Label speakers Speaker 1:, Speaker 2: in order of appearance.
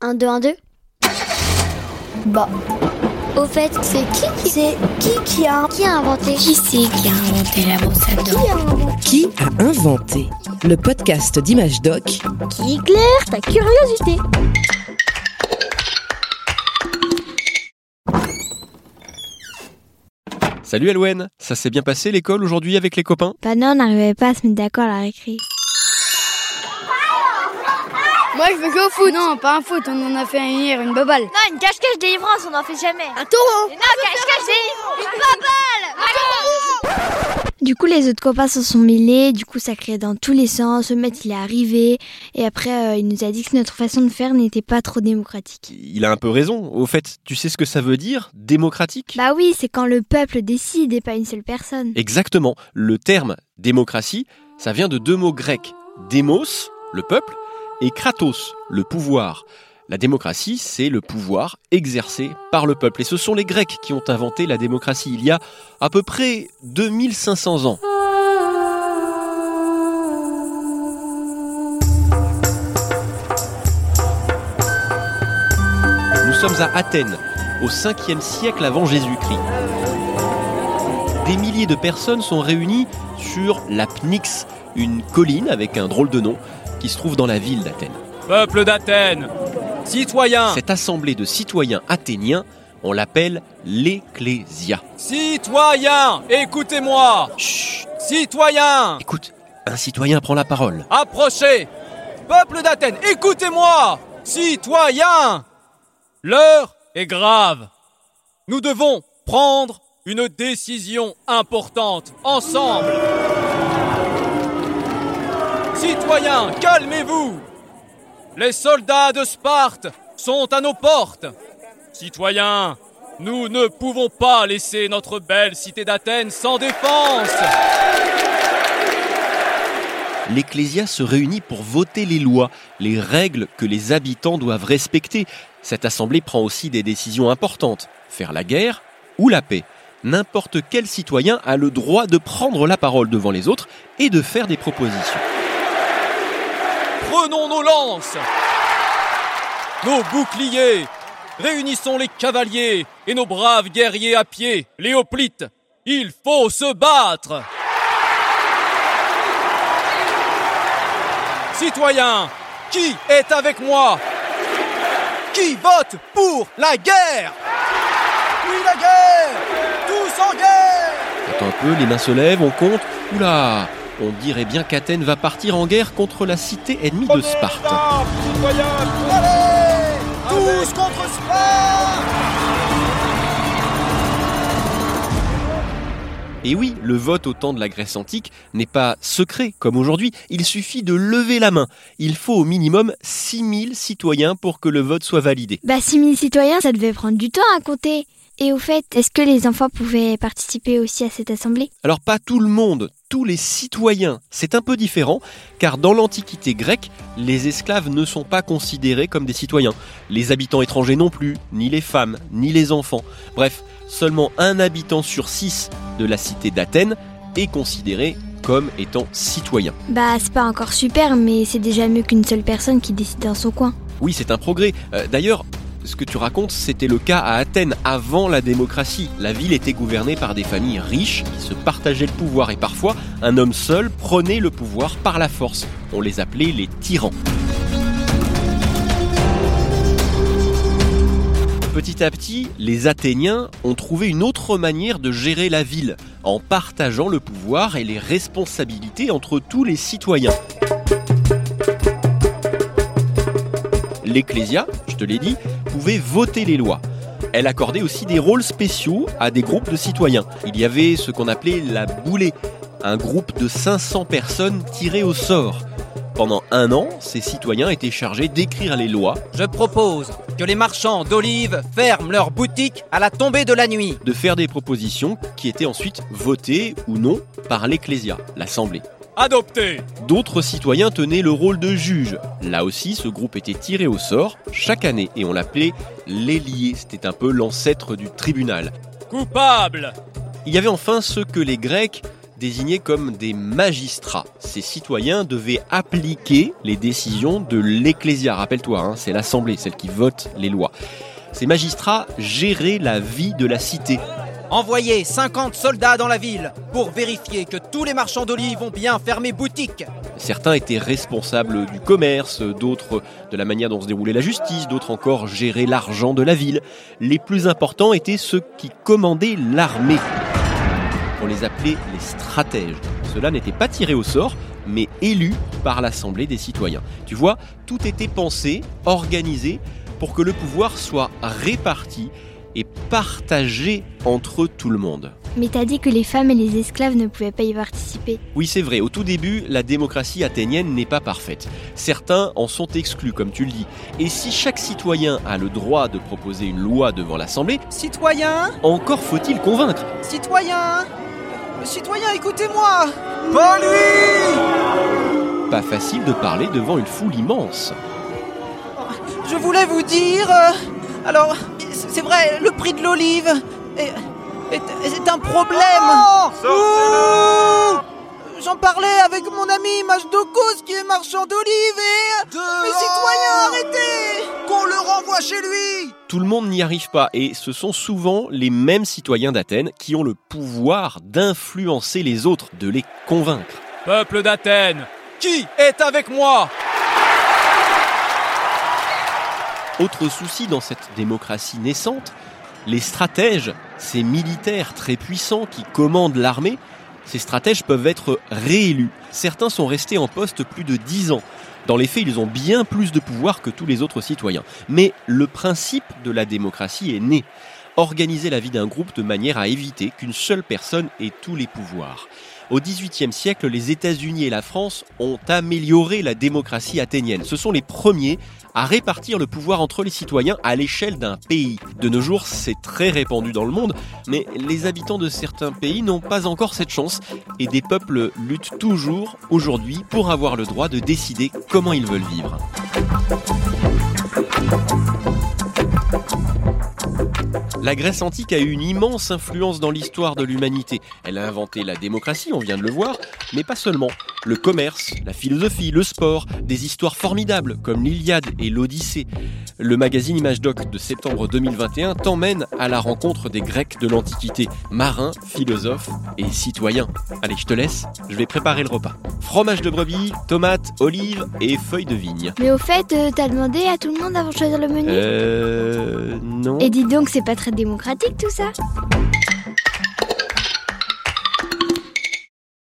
Speaker 1: 1, 2, 1, 2 Bah. Au fait, c'est qui qui c'est qui qui a qui a inventé?
Speaker 2: Qui c'est qui a inventé la brosse à
Speaker 1: Qui
Speaker 2: dents
Speaker 1: a inventé?
Speaker 3: Qui a inventé Le podcast d'Image Doc?
Speaker 1: Qui éclaire ta curiosité.
Speaker 4: Salut Elouen, ça s'est bien passé l'école aujourd'hui avec les copains?
Speaker 5: Bah non, on n'arrivait pas à se mettre d'accord à la récré.
Speaker 6: Moi, je veux jouer au foot. Non, pas un foot, on en a fait un hier, une baballe.
Speaker 7: Non, une cache-cache délivrance, on n'en fait jamais.
Speaker 6: Un taureau
Speaker 7: Non, cache-cache délivrance. Une baballe
Speaker 5: Du coup, les autres copains se sont mêlés, du coup, ça criait dans tous les sens, le maître il est arrivé, et après, euh, il nous a dit que notre façon de faire n'était pas trop démocratique.
Speaker 4: Il a un peu raison. Au fait, tu sais ce que ça veut dire Démocratique?
Speaker 5: Bah oui, c'est quand le peuple décide et pas une seule personne.
Speaker 4: Exactement. Le terme démocratie, ça vient de deux mots grecs. Démos, le peuple, et kratos, le pouvoir. La démocratie, c'est le pouvoir exercé par le peuple. Et ce sont les Grecs qui ont inventé la démocratie il y a à peu près 2500 ans. Nous sommes à Athènes, au 5e siècle avant Jésus-Christ. Des milliers de personnes sont réunies sur la Pnyx, une colline avec un drôle de nom qui se trouve dans la ville d'Athènes.
Speaker 8: Peuple d'Athènes, citoyens,
Speaker 4: Cette assemblée de citoyens athéniens, on l'appelle l'Ecclésia.
Speaker 8: citoyens, écoutez-moi.
Speaker 4: Chut,
Speaker 8: Citoyens,
Speaker 4: écoute, un citoyen prend la parole.
Speaker 8: approchez. Peuple d'Athènes, écoutez-moi. Citoyens, l'heure est grave. Nous devons prendre une décision importante ensemble. Citoyens, calmez-vous. Les soldats de Sparte sont à nos portes. Citoyens, nous ne pouvons pas laisser notre belle cité d'Athènes sans défense.
Speaker 4: L'Ecclésia se réunit pour voter les lois, les règles que les habitants doivent respecter. Cette assemblée prend aussi des décisions importantes. Faire la guerre ou la paix. N'importe quel citoyen a le droit de prendre la parole devant les autres et de faire des propositions.
Speaker 8: Prenons nos lances, nos boucliers, réunissons les cavaliers et nos braves guerriers à pied, les hoplites. Il faut se battre. Citoyens, qui est avec moi? Qui vote pour la guerre? Oui, la guerre! Tous en guerre!
Speaker 4: Attends un peu, les mains se lèvent, on compte. Oula On dirait bien qu'Athènes va partir en guerre contre la cité ennemie de Sparte.
Speaker 8: Allez Tous contre Sparte
Speaker 4: Et oui, le vote au temps de la Grèce antique n'est pas secret comme aujourd'hui. Il suffit de lever la main. Il faut au minimum 6000 citoyens pour que le vote soit validé.
Speaker 5: Bah 6000 citoyens, ça devait prendre du temps à compter. Et au fait, est-ce que les enfants pouvaient participer aussi à cette assemblée?
Speaker 4: Alors pas tout le monde, tous les citoyens. C'est un peu différent, car dans l'Antiquité grecque, les esclaves ne sont pas considérés comme des citoyens. Les habitants étrangers non plus, ni les femmes, ni les enfants. Bref, seulement un habitant sur six de la cité d'Athènes est considéré comme étant citoyen.
Speaker 5: Bah c'est pas encore super, mais c'est déjà mieux qu'une seule personne qui décide dans son coin.
Speaker 4: Oui, c'est un progrès. Euh, D'ailleurs, ce que tu racontes, c'était le cas à Athènes avant la démocratie. La ville était gouvernée par des familles riches qui se partageaient le pouvoir et parfois un homme seul prenait le pouvoir par la force. On les appelait les tyrans. Petit à petit, les Athéniens ont trouvé une autre manière de gérer la ville, en partageant le pouvoir et les responsabilités entre tous les citoyens. L'Ecclésia, je te l'ai dit, pouvait voter les lois. Elle accordait aussi des rôles spéciaux à des groupes de citoyens. Il y avait ce qu'on appelait la boulée, un groupe de 500 personnes tirées au sort. Pendant un an, ces citoyens étaient chargés d'écrire les lois,
Speaker 9: Je propose que les marchands d'olives ferment leurs boutiques à la tombée de la nuit.
Speaker 4: de faire des propositions qui étaient ensuite votées ou non par l'Ecclésia, l'Assemblée.
Speaker 8: Adopté
Speaker 4: D'autres citoyens tenaient le rôle de juge. Là aussi, ce groupe était tiré au sort chaque année et on l'appelait l'ailier. C'était un peu l'ancêtre du tribunal.
Speaker 8: Coupable
Speaker 4: Il y avait enfin ceux que les Grecs désignés comme des magistrats. Ces citoyens devaient appliquer les décisions de l'Ecclésia. Rappelle-toi, hein, c'est l'Assemblée, celle qui vote les lois. Ces magistrats géraient la vie de la cité.
Speaker 9: Envoyez 50 soldats dans la ville pour vérifier que tous les marchands d'olives ont bien fermé boutique.
Speaker 4: Certains étaient responsables du commerce, d'autres de la manière dont se déroulait la justice, d'autres encore géraient l'argent de la ville. Les plus importants étaient ceux qui commandaient l'armée. On les appelait les stratèges. Ceux-là n'étaient pas tirés au sort, mais élus par l'Assemblée des citoyens. Tu vois, tout était pensé, organisé, pour que le pouvoir soit réparti et partagé entre tout le monde.
Speaker 5: Mais t'as dit que les femmes et les esclaves ne pouvaient pas y participer.
Speaker 4: Oui, c'est vrai. Au tout début, la démocratie athénienne n'est pas parfaite. Certains en sont exclus, comme tu le dis. Et si chaque citoyen a le droit de proposer une loi devant l'Assemblée,
Speaker 9: Citoyens
Speaker 4: encore faut-il convaincre.
Speaker 9: Citoyens Citoyens, écoutez-moi Pas lui
Speaker 4: Pas facile de parler devant une foule immense.
Speaker 9: Je voulais vous dire... euh, alors, c'est vrai, le prix de l'olive est, est- est un problème. J'en parlais avec mon ami Majdokos qui est marchand d'olives et... Mais citoyens, arrêtez. Qu'on le renvoie chez lui.
Speaker 4: Tout le monde n'y arrive pas et ce sont souvent les mêmes citoyens d'Athènes qui ont le pouvoir d'influencer les autres, de les convaincre.
Speaker 8: Peuple d'Athènes, qui est avec moi?
Speaker 4: Autre souci dans cette démocratie naissante, les stratèges, ces militaires très puissants qui commandent l'armée, ces stratèges peuvent être réélus. Certains sont restés en poste plus de 10 ans. Dans les faits, ils ont bien plus de pouvoir que tous les autres citoyens. Mais le principe de la démocratie est né. Organiser la vie d'un groupe de manière à éviter qu'une seule personne ait tous les pouvoirs. Au XVIIIe siècle, les États-Unis et la France ont amélioré la démocratie athénienne. Ce sont les premiers à répartir le pouvoir entre les citoyens à l'échelle d'un pays. De nos jours, c'est très répandu dans le monde, mais les habitants de certains pays n'ont pas encore cette chance et des peuples luttent toujours aujourd'hui pour avoir le droit de décider comment ils veulent vivre. La Grèce antique a eu une immense influence dans l'histoire de l'humanité. Elle a inventé la démocratie, on vient de le voir, mais pas seulement. Le commerce, la philosophie, le sport, des histoires formidables comme l'Iliade et l'Odyssée. Le magazine Image Doc de septembre 2021 t'emmène à la rencontre des Grecs de l'Antiquité, marins, philosophes et citoyens. Allez, je te laisse, je vais préparer le repas. Fromage de brebis, tomates, olives et feuilles de vigne.
Speaker 5: Mais au fait, euh, t'as demandé à tout le monde avant de choisir le menu?
Speaker 4: Euh... Non.
Speaker 5: Et dis donc, c'est pas très démocratique tout ça?